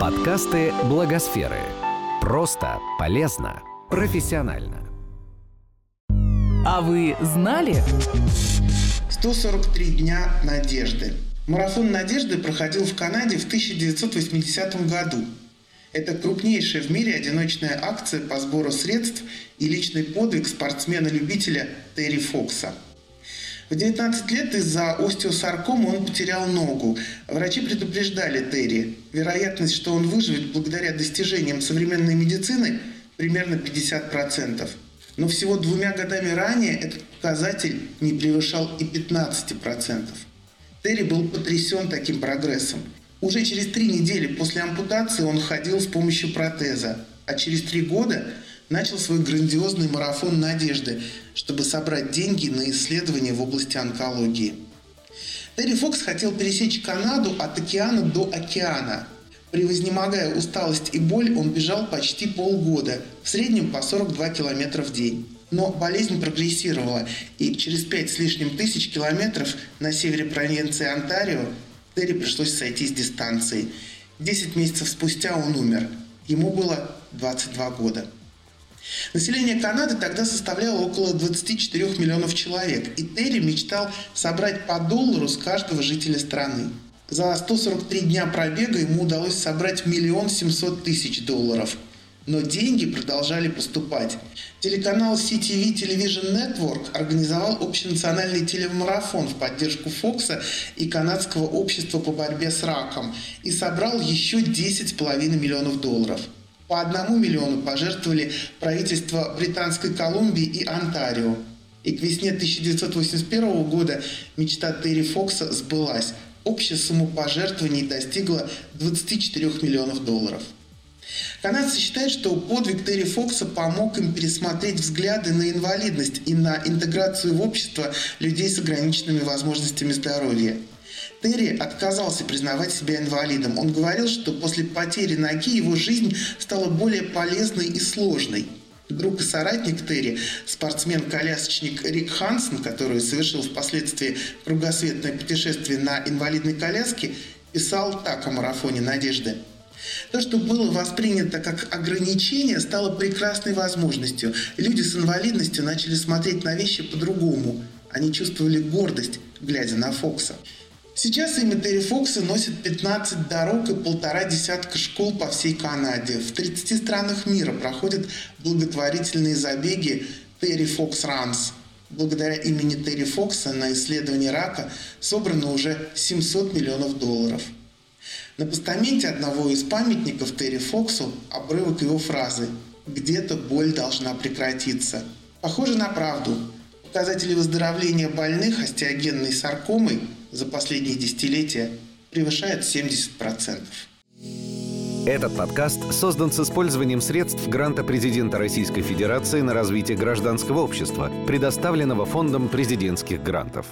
Подкасты Благосферы. Просто, полезно, профессионально. А вы знали? 143 дня надежды. Марафон надежды проходил в Канаде в 1980 году. Это крупнейшая в мире одиночная акция по сбору средств и личный подвиг спортсмена-любителя Терри Фокса – в 19 лет из-за остеосаркомы он потерял ногу. Врачи предупреждали Терри. Вероятность, что он выживет благодаря достижениям современной медицины, примерно 50%. Но всего двумя годами ранее этот показатель не превышал и 15%. Терри был потрясен таким прогрессом. Уже через три недели после ампутации он ходил с помощью протеза, а через три года начал свой грандиозный марафон надежды, чтобы собрать деньги на исследования в области онкологии. Терри Фокс хотел пересечь Канаду от океана до океана. Превознемогая усталость и боль, он бежал почти полгода, в среднем по 42 километра в день. Но болезнь прогрессировала, и через пять с лишним тысяч километров на севере провинции Онтарио Терри пришлось сойти с дистанции. Десять месяцев спустя он умер. Ему было 22 года. Население Канады тогда составляло около 24 миллионов человек, и Терри мечтал собрать по доллару с каждого жителя страны. За 143 дня пробега ему удалось собрать миллион семьсот тысяч долларов. Но деньги продолжали поступать. Телеканал CTV Television Network организовал общенациональный телемарафон в поддержку Фокса и канадского общества по борьбе с раком и собрал еще 10,5 миллионов долларов – по одному миллиону пожертвовали правительства Британской Колумбии и Онтарио. И к весне 1981 года мечта Терри Фокса сбылась. Общая сумма пожертвований достигла 24 миллионов долларов. Канадцы считают, что подвиг Терри Фокса помог им пересмотреть взгляды на инвалидность и на интеграцию в общество людей с ограниченными возможностями здоровья. Терри отказался признавать себя инвалидом. Он говорил, что после потери ноги его жизнь стала более полезной и сложной. Друг и соратник Терри, спортсмен-колясочник Рик Хансен, который совершил впоследствии кругосветное путешествие на инвалидной коляске, писал так о марафоне надежды. То, что было воспринято как ограничение, стало прекрасной возможностью. Люди с инвалидностью начали смотреть на вещи по-другому. Они чувствовали гордость, глядя на Фокса. Сейчас имя Терри Фокса носит 15 дорог и полтора десятка школ по всей Канаде. В 30 странах мира проходят благотворительные забеги Терри Фокс Ранс. Благодаря имени Терри Фокса на исследование рака собрано уже 700 миллионов долларов. На постаменте одного из памятников Терри Фоксу обрывок его фразы «Где-то боль должна прекратиться». Похоже на правду. Показатели выздоровления больных остеогенной саркомой – за последние десятилетия превышает 70%. Этот подкаст создан с использованием средств гранта президента Российской Федерации на развитие гражданского общества, предоставленного Фондом президентских грантов.